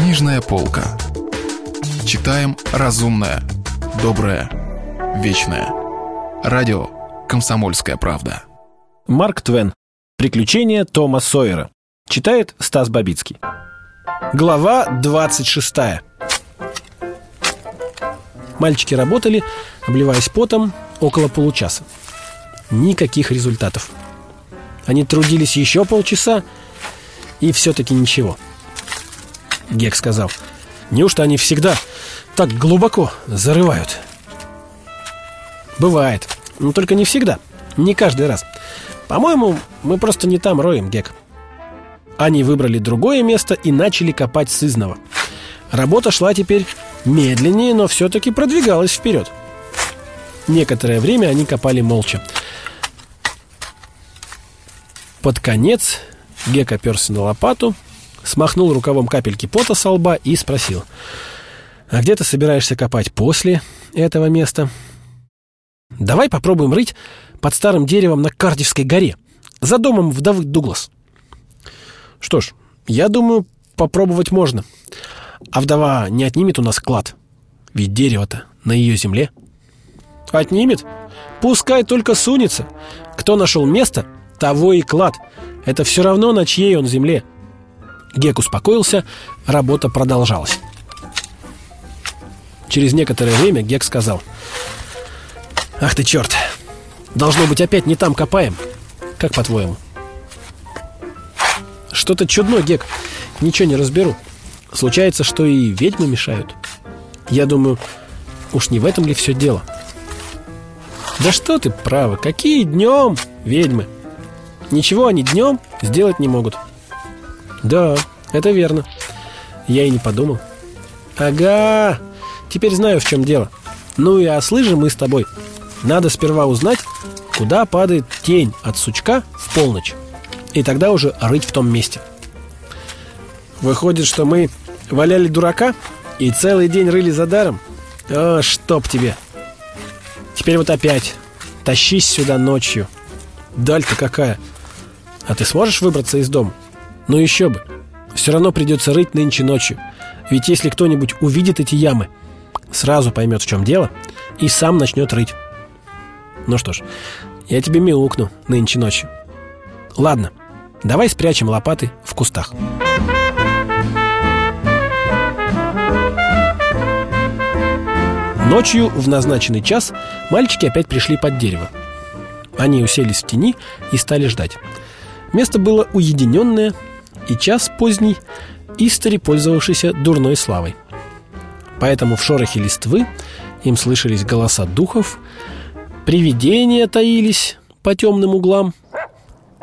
Книжная полка. Читаем разумное, доброе, вечное. Радио «Комсомольская правда». Марк Твен. Приключения Тома Сойера. Читает Стас Бабицкий. Глава 26. Мальчики работали, обливаясь потом, около получаса. Никаких результатов. Они трудились еще полчаса, и все-таки ничего. Гек сказал, неужто они всегда так глубоко зарывают? Бывает, но только не всегда, не каждый раз. По-моему, мы просто не там роем, Гек. Они выбрали другое место и начали копать сызново. Работа шла теперь медленнее, но все-таки продвигалась вперед. Некоторое время они копали молча. Под конец Гек оперся на лопату, смахнул рукавом капельки пота со лба и спросил. «А где ты собираешься копать после этого места?» «Давай попробуем рыть под старым деревом на Кардивской горе, за домом вдовы Дуглас». «Что ж, я думаю, попробовать можно. А вдова не отнимет у нас клад, ведь дерево-то на ее земле». «Отнимет? Пускай только сунется. Кто нашел место, того и клад. Это все равно на чьей он земле». Гек успокоился, работа продолжалась. Через некоторое время Гек сказал «Ах ты черт! Должно быть, опять не там копаем. Как по-твоему?» «Что-то чудно, Гек. Ничего не разберу. Случается, что и ведьмы мешают. Я думаю, уж не в этом ли все дело?» «Да что ты, право, какие днем ведьмы? Ничего они днем сделать не могут». Да, это верно. Я и не подумал. Ага, теперь знаю, в чем дело. Ну и ослы же мы с тобой. Надо сперва узнать, куда падает тень от сучка в полночь. И тогда уже рыть в том месте. Выходит, что мы валяли дурака и целый день рыли за даром? О, чтоб тебе! Теперь вот опять тащись сюда ночью. Даль-то какая! А ты сможешь выбраться из дома? Но еще бы. Все равно придется рыть нынче ночью. Ведь если кто-нибудь увидит эти ямы, сразу поймет, в чем дело, и сам начнет рыть. Ну что ж, я тебе мяукну нынче ночью. Ладно, давай спрячем лопаты в кустах. Ночью в назначенный час мальчики опять пришли под дерево. Они уселись в тени и стали ждать. Место было уединенное, и час поздний, истори пользовавшийся дурной славой. Поэтому в шорохе листвы им слышались голоса духов, привидения таились по темным углам,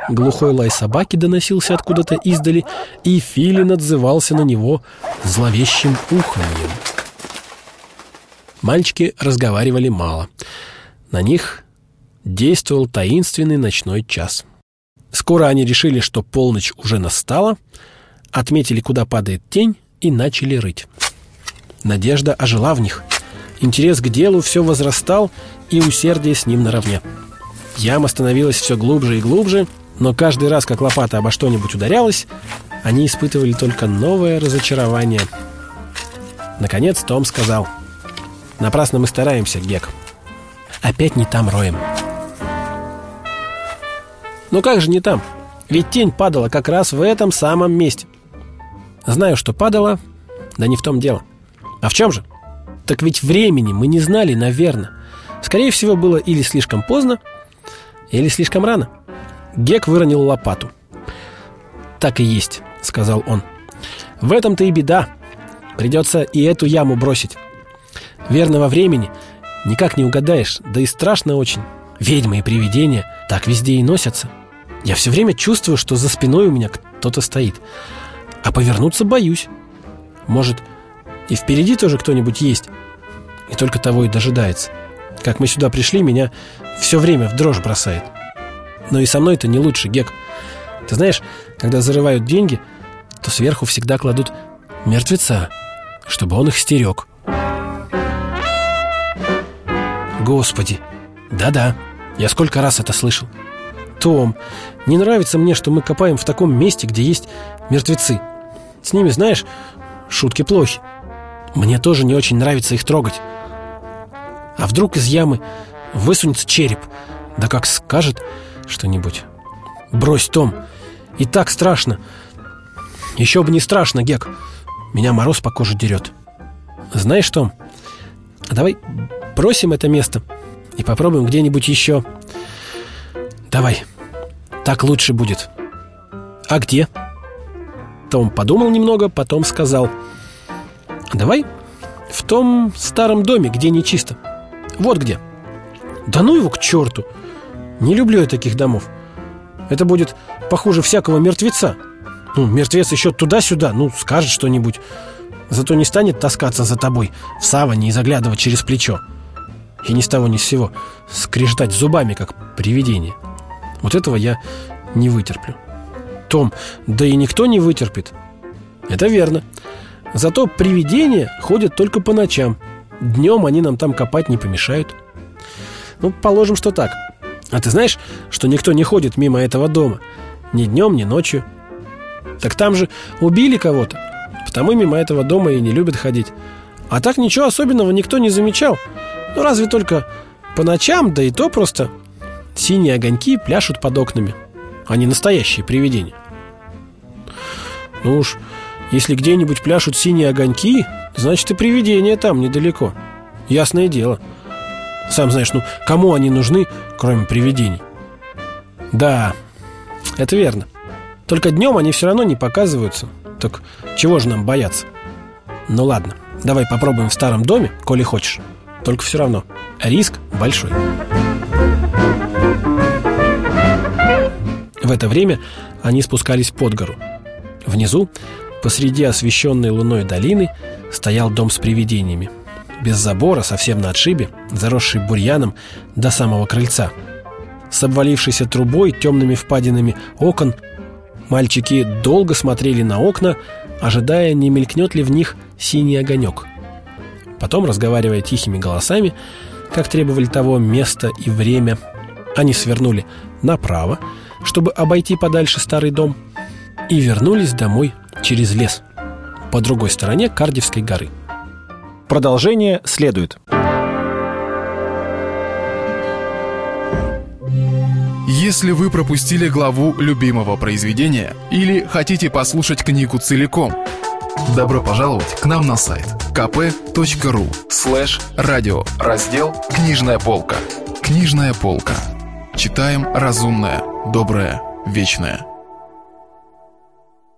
глухой лай собаки доносился откуда-то издали, и Филин отзывался на него зловещим уханьем. Мальчики разговаривали мало. На них действовал таинственный ночной час – Скоро они решили, что полночь уже настала, отметили, куда падает тень, и начали рыть. Надежда ожила в них. Интерес к делу все возрастал, и усердие с ним наравне. Яма становилась все глубже и глубже, но каждый раз, как лопата обо что-нибудь ударялась, они испытывали только новое разочарование. Наконец Том сказал, «Напрасно мы стараемся, Гек. Опять не там роем». Но как же не там? Ведь тень падала как раз в этом самом месте. Знаю, что падала, да не в том дело. А в чем же? Так ведь времени мы не знали, наверное. Скорее всего, было или слишком поздно, или слишком рано. Гек выронил лопату. «Так и есть», — сказал он. «В этом-то и беда. Придется и эту яму бросить. Верного времени никак не угадаешь, да и страшно очень. Ведьмы и привидения так везде и носятся». Я все время чувствую, что за спиной у меня кто-то стоит. А повернуться боюсь. Может, и впереди тоже кто-нибудь есть. И только того и дожидается. Как мы сюда пришли, меня все время в дрожь бросает. Но и со мной это не лучше, Гек. Ты знаешь, когда зарывают деньги, то сверху всегда кладут мертвеца, чтобы он их стерег. Господи, да-да, я сколько раз это слышал. Том, не нравится мне, что мы копаем в таком месте, где есть мертвецы. С ними, знаешь, шутки плохи. Мне тоже не очень нравится их трогать. А вдруг из ямы высунется череп, да как скажет что-нибудь. Брось, Том, и так страшно. Еще бы не страшно, Гек. Меня мороз по коже дерет. Знаешь, Том, давай бросим это место и попробуем где-нибудь еще. Давай, так лучше будет. А где? Том подумал немного, потом сказал. Давай в том старом доме, где не чисто Вот где. Да ну его к черту. Не люблю я таких домов. Это будет похуже всякого мертвеца. Ну, мертвец еще туда-сюда. Ну, скажет что-нибудь. Зато не станет таскаться за тобой В саване и заглядывать через плечо. И ни с того ни с сего Скрежетать зубами, как привидение Вот этого я не вытерплю том, да и никто не вытерпит. Это верно. Зато привидения ходят только по ночам. Днем они нам там копать не помешают. Ну, положим, что так. А ты знаешь, что никто не ходит мимо этого дома? Ни днем, ни ночью. Так там же убили кого-то. Потому мимо этого дома и не любят ходить. А так ничего особенного никто не замечал. Ну, разве только по ночам, да и то просто синие огоньки пляшут под окнами а не настоящие привидения. Ну уж, если где-нибудь пляшут синие огоньки, значит и привидения там недалеко. Ясное дело. Сам знаешь, ну кому они нужны, кроме привидений? Да, это верно. Только днем они все равно не показываются. Так чего же нам бояться? Ну ладно, давай попробуем в старом доме, коли хочешь. Только все равно риск большой. В это время они спускались под гору. Внизу, посреди освещенной луной долины, стоял дом с привидениями. Без забора, совсем на отшибе, заросший бурьяном до самого крыльца. С обвалившейся трубой, темными впадинами окон, мальчики долго смотрели на окна, ожидая, не мелькнет ли в них синий огонек. Потом, разговаривая тихими голосами, как требовали того место и время, они свернули направо, чтобы обойти подальше старый дом, и вернулись домой через лес по другой стороне Кардивской горы. Продолжение следует. Если вы пропустили главу любимого произведения или хотите послушать книгу целиком, добро пожаловать к нам на сайт kp.ru слэш радио раздел «Книжная полка». Книжная полка. Читаем разумное, доброе, вечное.